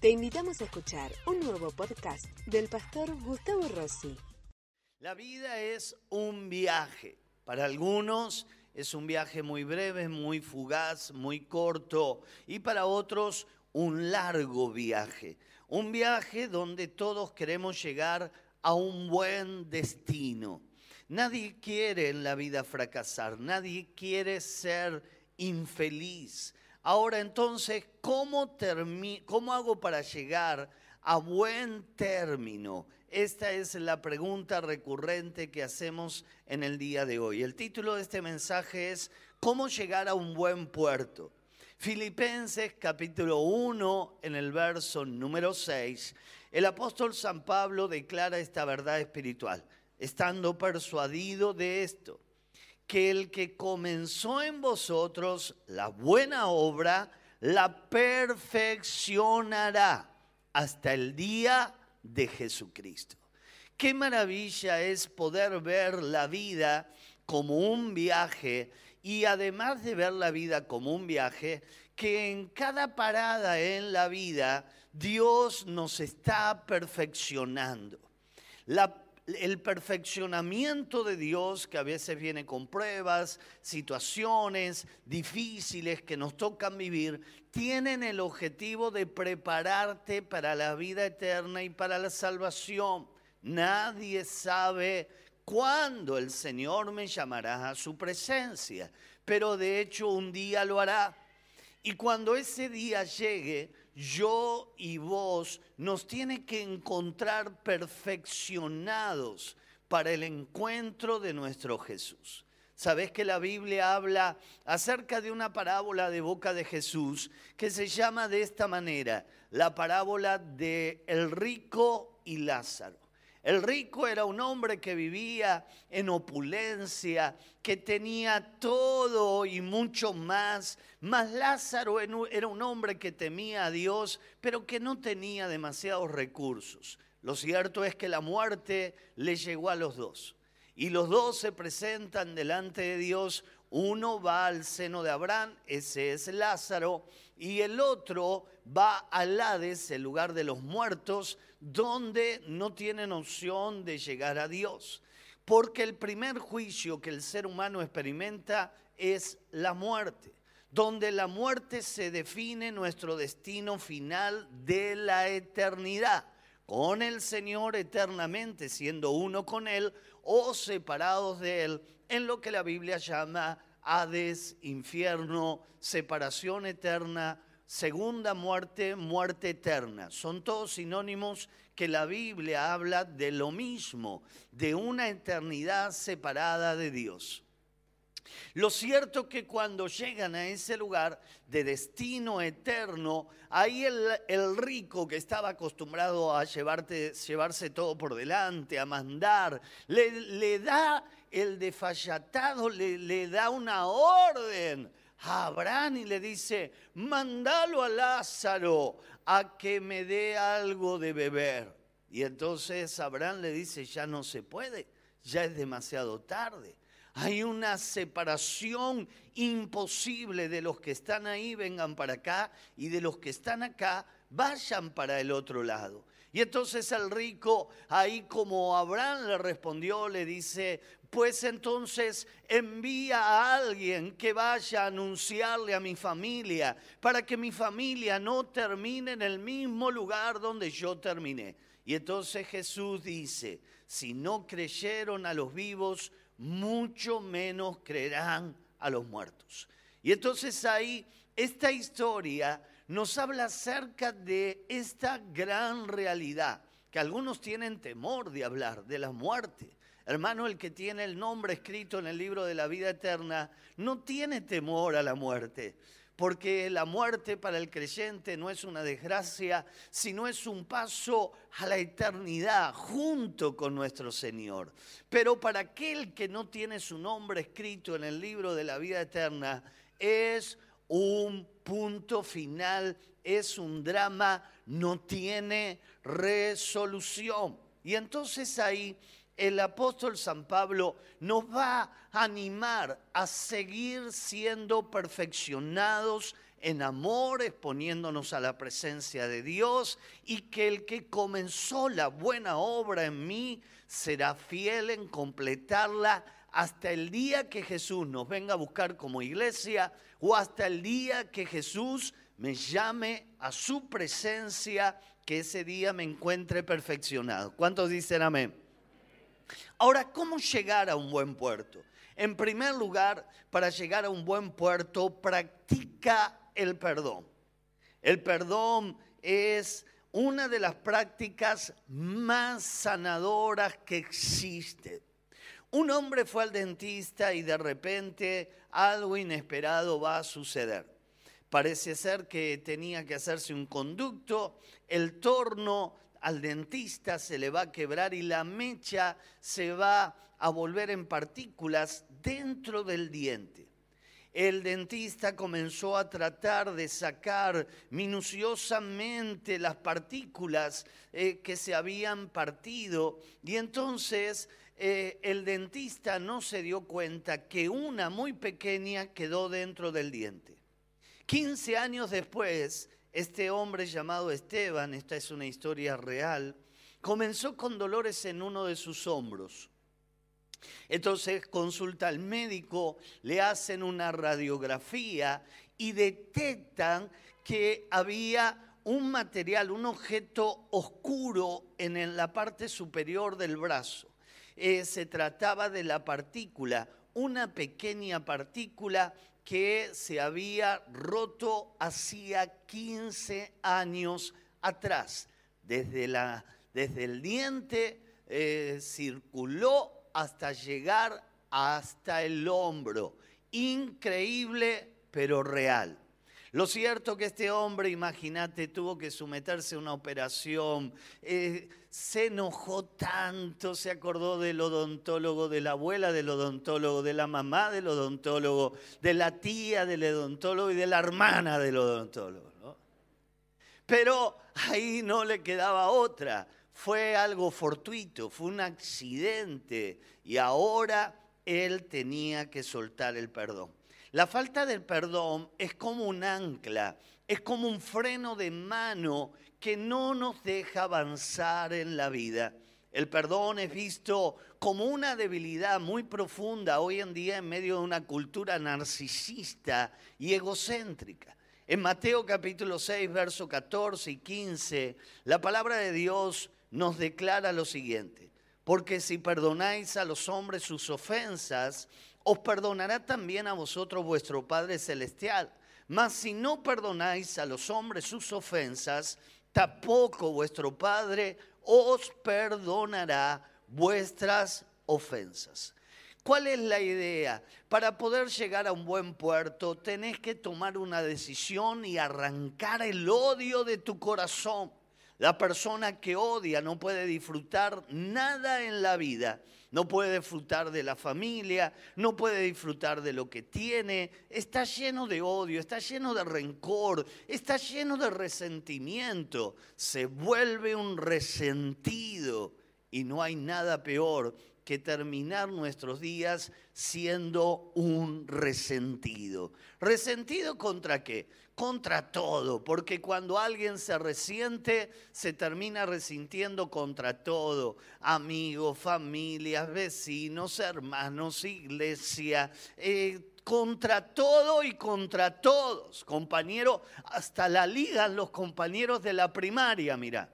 Te invitamos a escuchar un nuevo podcast del pastor Gustavo Rossi. La vida es un viaje. Para algunos es un viaje muy breve, muy fugaz, muy corto y para otros un largo viaje. Un viaje donde todos queremos llegar a un buen destino. Nadie quiere en la vida fracasar, nadie quiere ser infeliz. Ahora entonces, ¿cómo, ¿cómo hago para llegar a buen término? Esta es la pregunta recurrente que hacemos en el día de hoy. El título de este mensaje es ¿Cómo llegar a un buen puerto? Filipenses capítulo 1 en el verso número 6, el apóstol San Pablo declara esta verdad espiritual, estando persuadido de esto que el que comenzó en vosotros la buena obra, la perfeccionará hasta el día de Jesucristo. Qué maravilla es poder ver la vida como un viaje y además de ver la vida como un viaje, que en cada parada en la vida Dios nos está perfeccionando. La el perfeccionamiento de Dios, que a veces viene con pruebas, situaciones difíciles que nos tocan vivir, tienen el objetivo de prepararte para la vida eterna y para la salvación. Nadie sabe cuándo el Señor me llamará a su presencia, pero de hecho un día lo hará. Y cuando ese día llegue, yo y vos nos tiene que encontrar perfeccionados para el encuentro de nuestro Jesús. Sabes que la Biblia habla acerca de una parábola de boca de Jesús que se llama de esta manera, la parábola de el rico y Lázaro. El rico era un hombre que vivía en opulencia, que tenía todo y mucho más. Mas Lázaro era un hombre que temía a Dios, pero que no tenía demasiados recursos. Lo cierto es que la muerte le llegó a los dos. Y los dos se presentan delante de Dios. Uno va al seno de Abraham, ese es Lázaro, y el otro va al Hades, el lugar de los muertos, donde no tienen opción de llegar a Dios. Porque el primer juicio que el ser humano experimenta es la muerte, donde la muerte se define nuestro destino final de la eternidad, con el Señor eternamente siendo uno con Él o separados de Él, en lo que la Biblia llama Hades, infierno, separación eterna, segunda muerte, muerte eterna. Son todos sinónimos que la Biblia habla de lo mismo, de una eternidad separada de Dios. Lo cierto que cuando llegan a ese lugar de destino eterno, ahí el, rico que estaba acostumbrado a llevarse todo por delante, a mandar, le, da el desfallatado, le, le da una orden a Abraham y le dice, mandalo a Lázaro a que me dé algo de beber. Y entonces Abraham le dice, ya no se puede, ya es demasiado tarde. Hay una separación imposible de los que están ahí, vengan para acá, y de los que están acá, vayan para el otro lado. Y entonces el rico, ahí como Abraham le respondió, le dice, pues entonces envía a alguien que vaya a anunciarle a mi familia, para que mi familia no termine en el mismo lugar donde yo terminé. Y entonces Jesús dice, si no creyeron a los vivos, mucho menos creerán a los muertos. Y entonces ahí esta historia nos habla acerca de esta gran realidad, que algunos tienen temor de hablar, de la muerte. Hermano, el que tiene el nombre escrito en el libro de la vida eterna no tiene temor a la muerte, porque la muerte para el creyente no es una desgracia, sino es un paso a la eternidad junto con nuestro Señor. Pero para aquel que no tiene su nombre escrito en el libro de la vida eterna, es un punto final, es un drama, no tiene resolución. Y entonces ahí el apóstol San Pablo nos va a animar a seguir siendo perfeccionados en amor, exponiéndonos a la presencia de Dios y que el que comenzó la buena obra en mí será fiel en completarla hasta el día que Jesús nos venga a buscar como iglesia o hasta el día que Jesús me llame a su presencia, que ese día me encuentre perfeccionado. ¿Cuántos dicen amén? Ahora, ¿cómo llegar a un buen puerto? En primer lugar, para llegar a un buen puerto, practica el perdón. El perdón es una de las prácticas más sanadoras que existe. Un hombre fue al dentista y de repente algo inesperado va a suceder. Parece ser que tenía que hacerse un conducto, el torno al dentista se le va a quebrar y la mecha se va a volver en partículas dentro del diente el dentista comenzó a tratar de sacar minuciosamente las partículas eh, que se habían partido y entonces eh, el dentista no se dio cuenta que una muy pequeña quedó dentro del diente. 15 años después, este hombre llamado Esteban, esta es una historia real, comenzó con dolores en uno de sus hombros. Entonces consulta al médico, le hacen una radiografía y detectan que había un material, un objeto oscuro en la parte superior del brazo. Eh, se trataba de la partícula, una pequeña partícula que se había roto hacía 15 años atrás. Desde, la, desde el diente eh, circuló hasta llegar hasta el hombro. Increíble, pero real. Lo cierto que este hombre, imagínate, tuvo que someterse a una operación, eh, se enojó tanto, se acordó del odontólogo, de la abuela del odontólogo, de la mamá del odontólogo, de la tía del odontólogo y de la hermana del odontólogo. Pero ahí no le quedaba otra fue algo fortuito, fue un accidente y ahora él tenía que soltar el perdón. La falta del perdón es como un ancla, es como un freno de mano que no nos deja avanzar en la vida. El perdón es visto como una debilidad muy profunda hoy en día en medio de una cultura narcisista y egocéntrica. En Mateo capítulo 6, verso 14 y 15, la palabra de Dios nos declara lo siguiente, porque si perdonáis a los hombres sus ofensas, os perdonará también a vosotros vuestro Padre Celestial. Mas si no perdonáis a los hombres sus ofensas, tampoco vuestro Padre os perdonará vuestras ofensas. ¿Cuál es la idea? Para poder llegar a un buen puerto, tenés que tomar una decisión y arrancar el odio de tu corazón. La persona que odia no puede disfrutar nada en la vida. No puede disfrutar de la familia, no puede disfrutar de lo que tiene. Está lleno de odio, está lleno de rencor, está lleno de resentimiento. Se vuelve un resentido y no hay nada peor que terminar nuestros días siendo un resentido. ¿Resentido contra qué? Contra todo, porque cuando alguien se resiente, se termina resintiendo contra todo. Amigos, familias, vecinos, hermanos, iglesia, eh, contra todo y contra todos. Compañero, hasta la ligan los compañeros de la primaria, mira.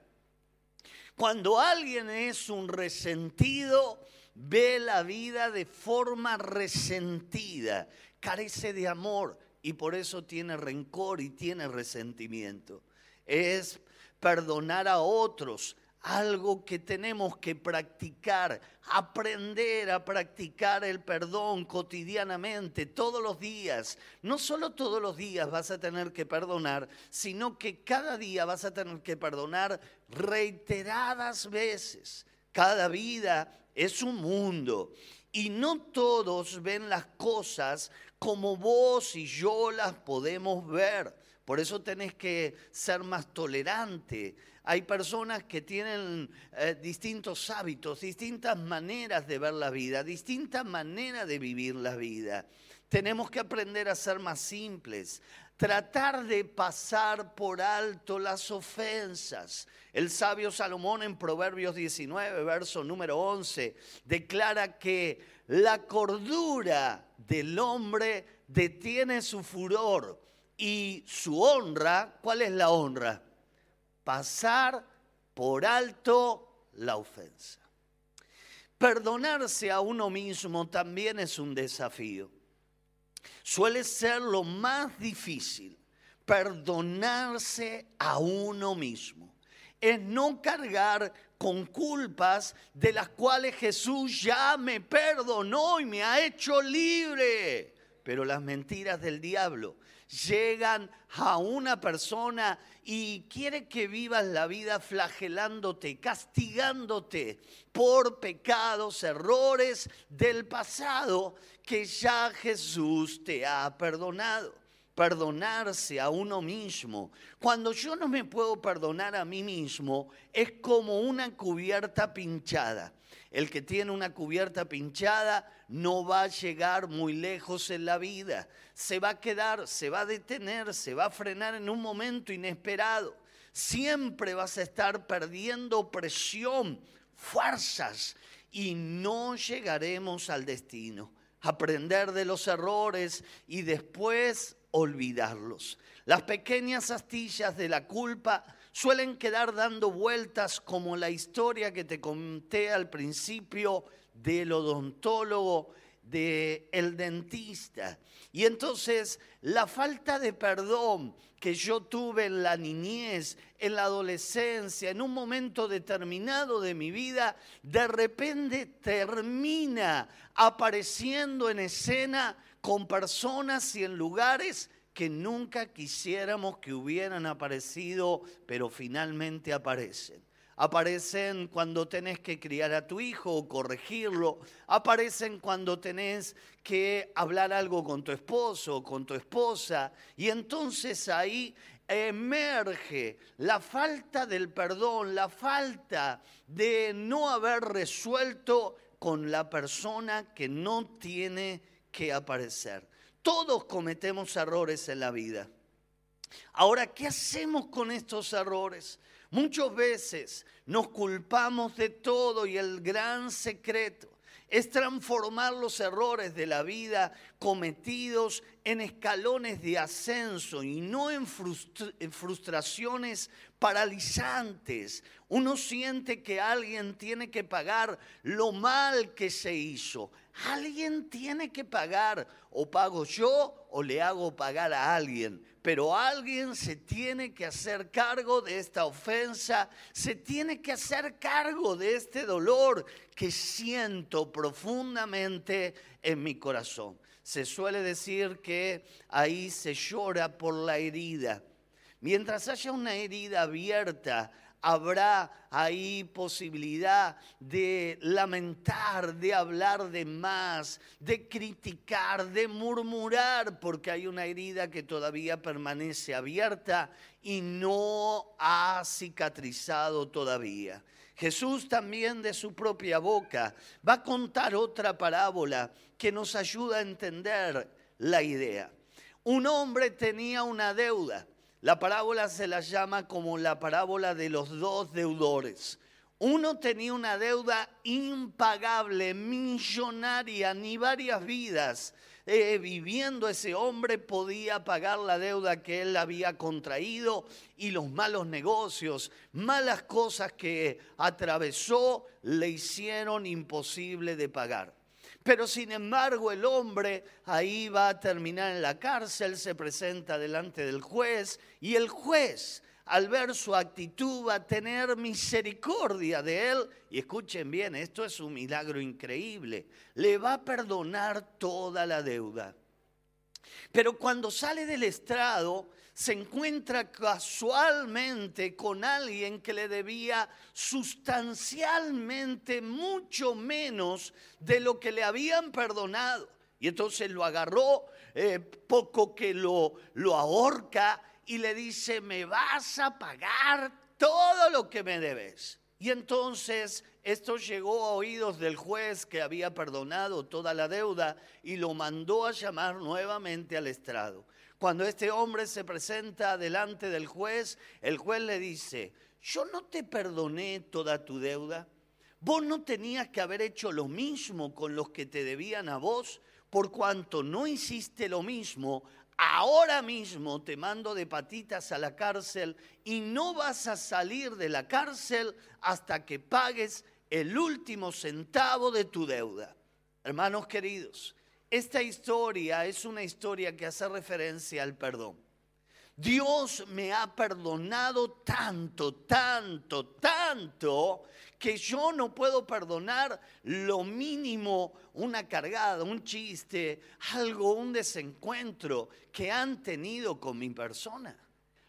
Cuando alguien es un resentido, ve la vida de forma resentida, carece de amor y por eso tiene rencor y tiene resentimiento. Es perdonar a otros, algo que tenemos que practicar, aprender a practicar el perdón cotidianamente, todos los días. No solo todos los días vas a tener que perdonar, sino que cada día vas a tener que perdonar reiteradas veces. Cada vida es un mundo y no todos ven las cosas como vos y yo las podemos ver. Por eso tenés que ser más tolerante. Hay personas que tienen eh, distintos hábitos, distintas maneras de ver la vida, distintas maneras de vivir la vida. Tenemos que aprender a ser más simples, tratar de pasar por alto las ofensas. El sabio Salomón en Proverbios 19, verso número 11, declara que la cordura del hombre detiene su furor y su honra, ¿cuál es la honra? Pasar por alto la ofensa. Perdonarse a uno mismo también es un desafío. Suele ser lo más difícil, perdonarse a uno mismo. Es no cargar con culpas de las cuales Jesús ya me perdonó y me ha hecho libre. Pero las mentiras del diablo llegan a una persona y quiere que vivas la vida flagelándote, castigándote por pecados, errores del pasado que ya Jesús te ha perdonado. Perdonarse a uno mismo. Cuando yo no me puedo perdonar a mí mismo, es como una cubierta pinchada. El que tiene una cubierta pinchada no va a llegar muy lejos en la vida. Se va a quedar, se va a detener, se va a frenar en un momento inesperado. Siempre vas a estar perdiendo presión, fuerzas y no llegaremos al destino. Aprender de los errores y después olvidarlos. Las pequeñas astillas de la culpa suelen quedar dando vueltas como la historia que te conté al principio del odontólogo, del dentista. Y entonces la falta de perdón que yo tuve en la niñez, en la adolescencia, en un momento determinado de mi vida, de repente termina apareciendo en escena con personas y en lugares que nunca quisiéramos que hubieran aparecido, pero finalmente aparecen. Aparecen cuando tenés que criar a tu hijo o corregirlo. Aparecen cuando tenés que hablar algo con tu esposo o con tu esposa. Y entonces ahí emerge la falta del perdón, la falta de no haber resuelto con la persona que no tiene que aparecer. Todos cometemos errores en la vida. Ahora, ¿qué hacemos con estos errores? Muchas veces nos culpamos de todo y el gran secreto es transformar los errores de la vida cometidos en escalones de ascenso y no en, frustraciones paralizantes. Uno siente que alguien tiene que pagar lo mal que se hizo. Alguien tiene que pagar, o pago yo o le hago pagar a alguien, pero alguien se tiene que hacer cargo de esta ofensa, se tiene que hacer cargo de este dolor que siento profundamente en mi corazón. Se suele decir que ahí se llora por la herida. Mientras haya una herida abierta, habrá ahí posibilidad de lamentar, de hablar de más, de criticar, de murmurar, porque hay una herida que todavía permanece abierta y no ha cicatrizado todavía. Jesús también de su propia boca va a contar otra parábola que nos ayuda a entender la idea. Un hombre tenía una deuda la parábola se la llama como la parábola de los dos deudores. Uno tenía una deuda impagable, millonaria, ni varias vidas. Eh, viviendo ese hombre podía pagar la deuda que él había contraído y los malos negocios, malas cosas que atravesó le hicieron imposible de pagar. Pero sin embargo el hombre ahí va a terminar en la cárcel, se presenta delante del juez y el juez al ver su actitud va a tener misericordia de él. Y escuchen bien, esto es un milagro increíble. Le va a perdonar toda la deuda. Pero cuando sale del estrado, se encuentra casualmente con alguien que le debía sustancialmente mucho menos de lo que le habían perdonado. Y entonces lo agarró, eh, poco que lo, lo ahorca y le dice, me vas a pagar todo lo que me debes. Y entonces esto llegó a oídos del juez que había perdonado toda la deuda y lo mandó a llamar nuevamente al estrado. Cuando este hombre se presenta delante del juez, el juez le dice, yo no te perdoné toda tu deuda. Vos no tenías que haber hecho lo mismo con los que te debían a vos, por cuanto no hiciste lo mismo, ahora mismo te mando de patitas a la cárcel y no vas a salir de la cárcel hasta que pagues el último centavo de tu deuda. Hermanos queridos, esta historia es una historia que hace referencia al perdón. Dios me ha perdonado tanto, tanto, tanto, que yo no puedo perdonar lo mínimo, una cargada, un chiste, algo, un desencuentro que han tenido con mi persona.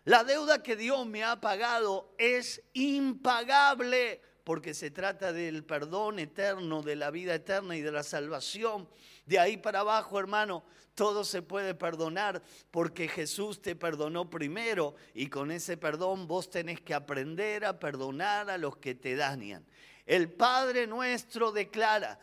La deuda que Dios me ha pagado es impagable porque se trata del perdón eterno, de la vida eterna y de la salvación. De ahí para abajo, hermano, todo se puede perdonar porque Jesús te perdonó primero y con ese perdón vos tenés que aprender a perdonar a los que te dañan. El Padre nuestro declara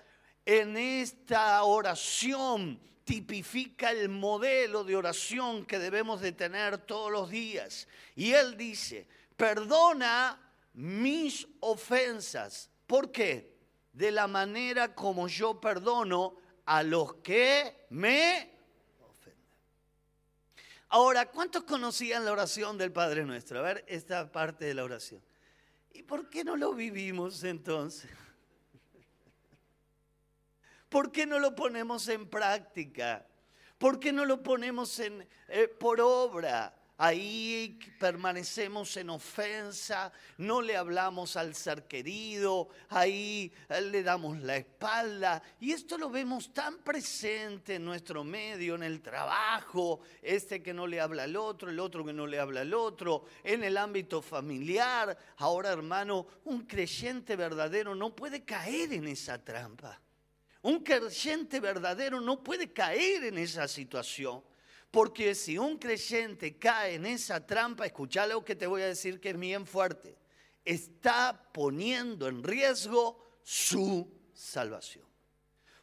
en esta oración tipifica el modelo de oración que debemos de tener todos los días. Y Él dice, perdona mis ofensas. ¿Por qué? De la manera como yo perdono a los que me ofenden. Ahora, ¿cuántos conocían la oración del Padre Nuestro? A ver, esta parte de la oración. ¿Y por qué no lo vivimos entonces? ¿Por qué no lo ponemos en práctica? ¿Por qué no lo ponemos en, eh, por obra? Ahí permanecemos en ofensa, no le hablamos al ser querido, ahí eh, le damos la espalda. Y esto lo vemos tan presente en nuestro medio, en el trabajo, este que no le habla al otro, el otro que no le habla al otro, en el ámbito familiar. Ahora, hermano, un creyente verdadero no puede caer en esa trampa. Un creyente verdadero no puede caer en esa situación. Porque si un creyente cae en esa trampa, escucha lo que te voy a decir que es bien fuerte, está poniendo en riesgo su salvación.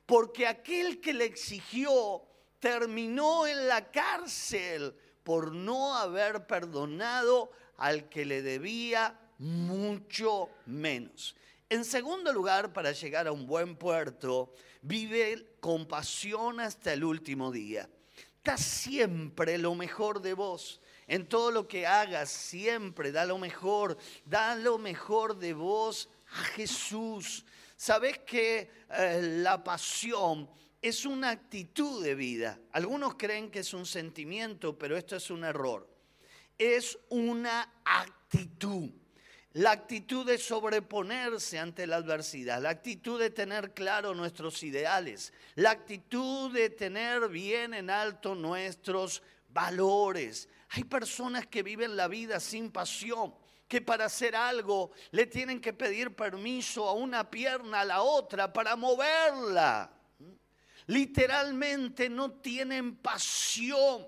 Porque aquel que le exigió terminó en la cárcel por no haber perdonado al que le debía mucho menos. En segundo lugar, para llegar a un buen puerto, vive con pasión hasta el último día da siempre lo mejor de vos. En todo lo que hagas, siempre da lo mejor. Da lo mejor de vos a Jesús. Sabes que eh, la pasión es una actitud de vida. Algunos creen que es un sentimiento, pero esto es un error. Es una actitud. La actitud de sobreponerse ante la adversidad, la actitud de tener claro nuestros ideales, la actitud de tener bien en alto nuestros valores. Hay personas que viven la vida sin pasión, que para hacer algo le tienen que pedir permiso a una pierna, a la otra, para moverla. Literalmente no tienen pasión.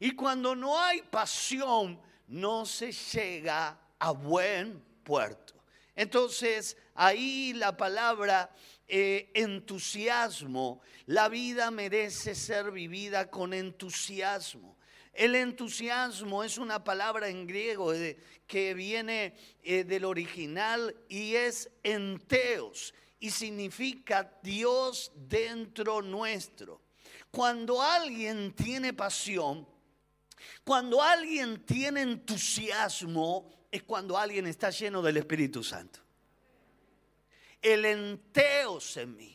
Y cuando no hay pasión, no se llega a buen puerto. Entonces, ahí la palabra eh, entusiasmo, la vida merece ser vivida con entusiasmo. El entusiasmo es una palabra en griego que viene eh, del original y es enteos y significa Dios dentro nuestro. Cuando alguien tiene pasión, cuando alguien tiene entusiasmo, es cuando alguien está lleno del Espíritu Santo. El enteos en mí.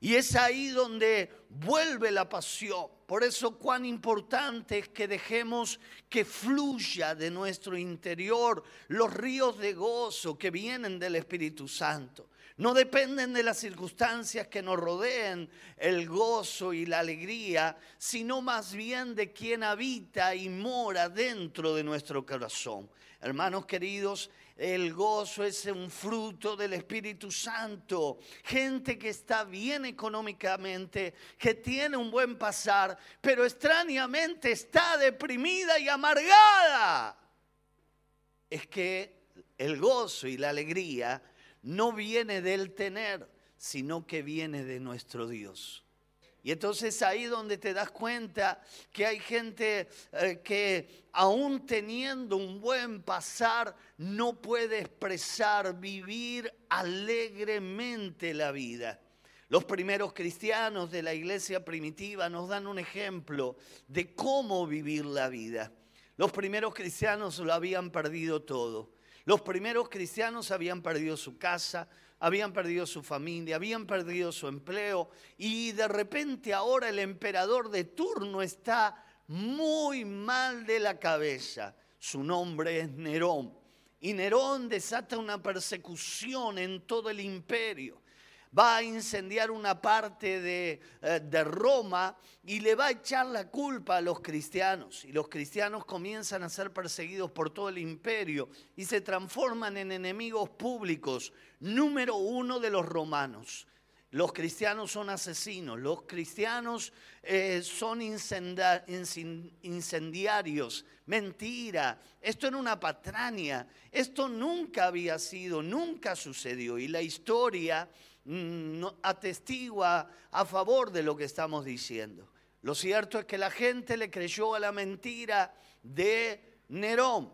Y es ahí donde vuelve la pasión. Por eso cuán importante es que dejemos que fluya de nuestro interior los ríos de gozo que vienen del Espíritu Santo. No dependen de las circunstancias que nos rodeen el gozo y la alegría, sino más bien de quien habita y mora dentro de nuestro corazón. Hermanos queridos, el gozo es un fruto del Espíritu Santo. Gente que está bien económicamente, que tiene un buen pasar, pero extrañamente está deprimida y amargada. Es que el gozo y la alegría no viene del tener, sino que viene de nuestro Dios. Y entonces ahí donde te das cuenta que hay gente eh, que aún teniendo un buen pasar, no puede expresar, vivir alegremente la vida. Los primeros cristianos de la iglesia primitiva nos dan un ejemplo de cómo vivir la vida. Los primeros cristianos lo habían perdido todo. Los primeros cristianos habían perdido su casa, habían perdido su familia, habían perdido su empleo y de repente ahora el emperador de turno está muy mal de la cabeza. Su nombre es Nerón. Y Nerón desata una persecución en todo el imperio va a incendiar una parte de, eh, de, Roma y le va a echar la culpa a los cristianos. Y los cristianos comienzan a ser perseguidos por todo el imperio y se transforman en enemigos públicos, número uno de los romanos. Los cristianos son asesinos, los cristianos eh, son incendiarios, mentira, esto era una patraña, esto nunca había sido, nunca sucedió. Y la historia atestigua a favor de lo que estamos diciendo. Lo cierto es que la gente le creyó a la mentira de Nerón.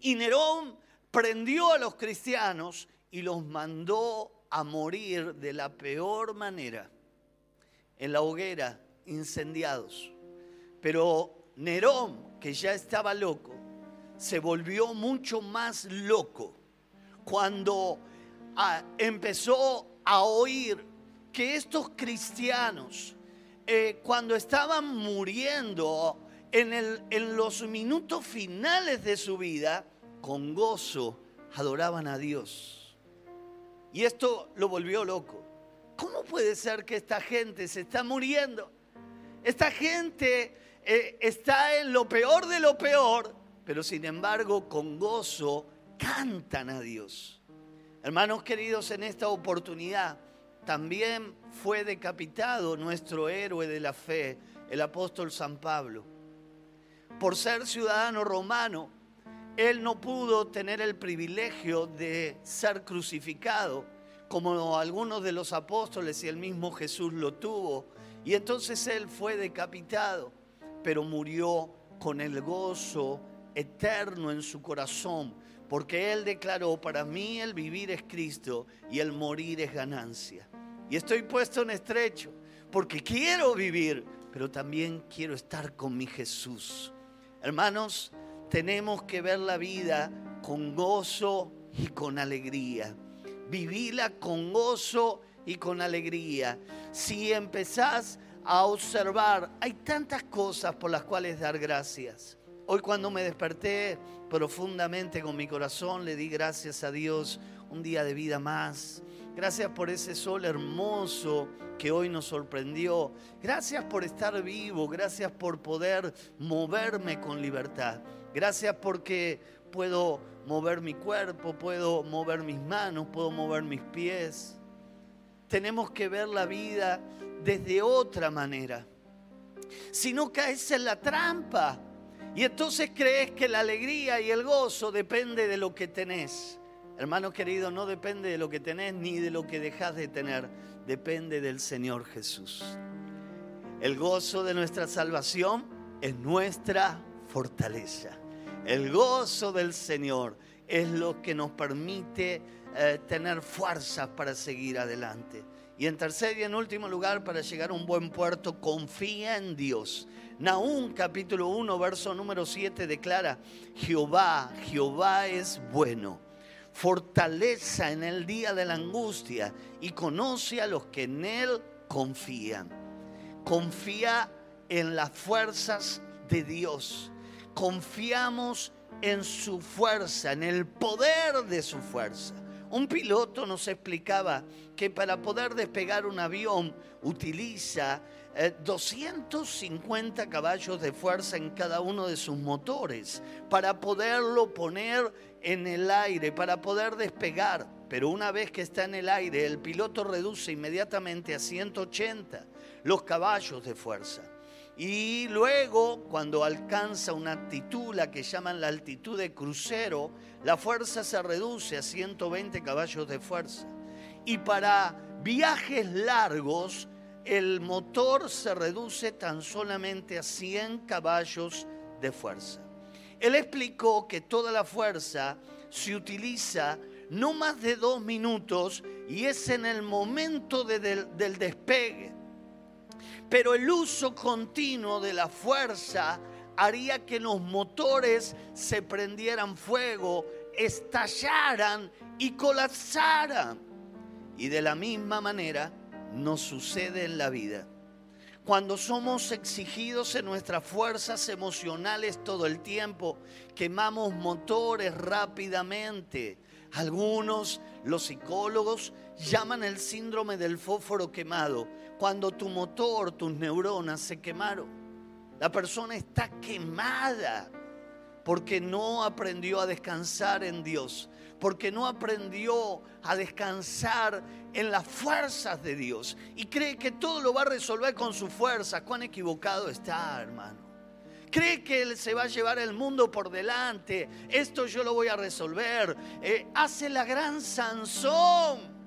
Y Nerón prendió a los cristianos y los mandó a morir de la peor manera, en la hoguera, incendiados. Pero Nerón, que ya estaba loco, se volvió mucho más loco cuando empezó a oír que estos cristianos, eh, cuando estaban muriendo en, el, en los minutos finales de su vida, con gozo adoraban a Dios. Y esto lo volvió loco. ¿Cómo puede ser que esta gente se está muriendo? Esta gente eh, está en lo peor de lo peor, pero sin embargo con gozo cantan a Dios. Hermanos queridos, en esta oportunidad también fue decapitado nuestro héroe de la fe, el apóstol San Pablo. Por ser ciudadano romano, él no pudo tener el privilegio de ser crucificado, como algunos de los apóstoles y el mismo Jesús lo tuvo. Y entonces él fue decapitado, pero murió con el gozo eterno en su corazón porque Él declaró, para mí el vivir es Cristo y el morir es ganancia. Y estoy puesto en estrecho, porque quiero vivir, pero también quiero estar con mi Jesús. Hermanos, tenemos que ver la vida con gozo y con alegría. Vivíla con gozo y con alegría. Si empezás a observar, hay tantas cosas por las cuales dar gracias. Hoy cuando me desperté profundamente con mi corazón, le di gracias a Dios un día de vida más. Gracias por ese sol hermoso que hoy nos sorprendió. Gracias por estar vivo. Gracias por poder moverme con libertad. Gracias porque puedo mover mi cuerpo, puedo mover mis manos, puedo mover mis pies. Tenemos que ver la vida desde otra manera. Si no caes en la trampa y entonces crees que la alegría y el gozo depende de lo que tenés. Hermano querido, no depende de lo que tenés ni de lo que dejas de tener, depende del Señor Jesús. El gozo de nuestra salvación es nuestra fortaleza. El gozo del Señor es lo que nos permite eh, tener fuerzas para seguir adelante. Y en tercer y en último lugar, para llegar a un buen puerto, confía en Dios. Nahum capítulo 1, verso número 7 declara, Jehová, Jehová es bueno, fortaleza en el día de la angustia y conoce a los que en él confían. Confía en las fuerzas de Dios. Confiamos en su fuerza, en el poder de su fuerza. Un piloto nos explicaba que para poder despegar un avión utiliza 250 eh, caballos de fuerza en cada uno de sus motores para poderlo poner en el aire, para poder despegar. Pero una vez que está en el aire, el piloto reduce inmediatamente a 180 los caballos de fuerza. Y luego, cuando alcanza una altitud, la que llaman la altitud de crucero, la fuerza se reduce a 120 caballos de fuerza. Y para viajes largos, el motor se reduce tan solamente a 100 caballos de fuerza. Él explicó que toda la fuerza se utiliza no más de dos minutos y es en el momento del, del despegue. Pero el uso continuo de la fuerza haría que los motores se prendieran fuego, estallaran y colapsaran. Y de la misma manera nos sucede en la vida. Cuando somos exigidos en nuestras fuerzas emocionales todo el tiempo, quemamos motores rápidamente. Algunos, los psicólogos, llaman el síndrome del fósforo quemado, cuando tu motor, tus neuronas se quemaron. La persona está quemada porque no aprendió a descansar en Dios, porque no aprendió a descansar en las fuerzas de Dios y cree que todo lo va a resolver con su fuerza. Cuán equivocado está, hermano. Cree que Él se va a llevar el mundo por delante. Esto yo lo voy a resolver. Eh, hace la gran Sansón,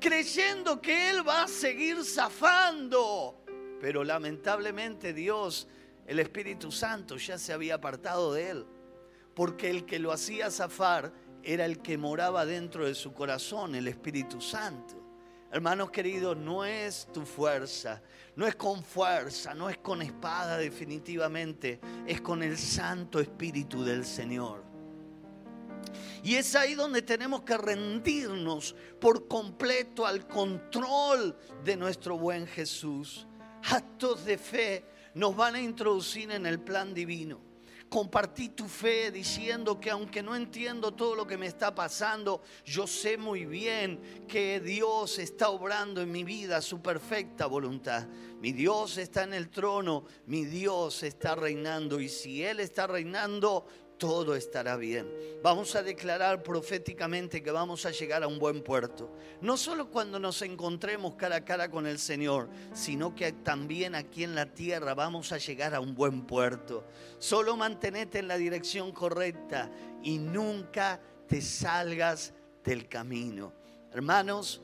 creyendo que Él va a seguir zafando. Pero lamentablemente Dios, el Espíritu Santo, ya se había apartado de Él. Porque el que lo hacía zafar era el que moraba dentro de su corazón, el Espíritu Santo. Hermanos queridos, no es tu fuerza, no es con fuerza, no es con espada definitivamente, es con el Santo Espíritu del Señor. Y es ahí donde tenemos que rendirnos por completo al control de nuestro buen Jesús. Actos de fe nos van a introducir en el plan divino compartí tu fe diciendo que aunque no entiendo todo lo que me está pasando, yo sé muy bien que Dios está obrando en mi vida su perfecta voluntad. Mi Dios está en el trono, mi Dios está reinando y si Él está reinando, todo estará bien. Vamos a declarar proféticamente que vamos a llegar a un buen puerto. No solo cuando nos encontremos cara a cara con el Señor, sino que también aquí en la tierra vamos a llegar a un buen puerto. Solo mantenete en la dirección correcta y nunca te salgas del camino. Hermanos,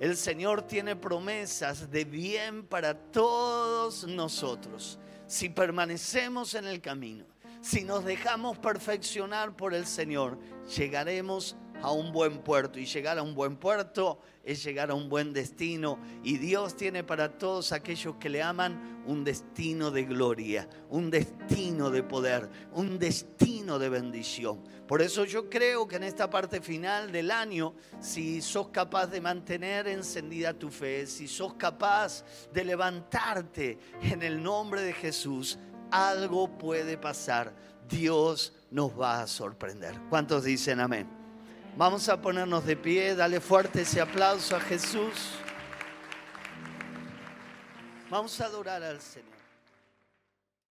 el Señor tiene promesas de bien para todos nosotros si permanecemos en el camino si nos dejamos perfeccionar por el Señor, llegaremos a un buen puerto. Y llegar a un buen puerto es llegar a un buen destino. Y Dios tiene para todos aquellos que le aman un destino de gloria, un destino de poder, un destino de bendición. Por eso yo creo que en esta parte final del año, si sos capaz de mantener encendida tu fe, si sos capaz de levantarte en el nombre de Jesús, algo puede pasar. Dios nos va a sorprender. ¿Cuántos dicen amén? Vamos a ponernos de pie, dale fuerte ese aplauso a Jesús. Vamos a adorar al Señor.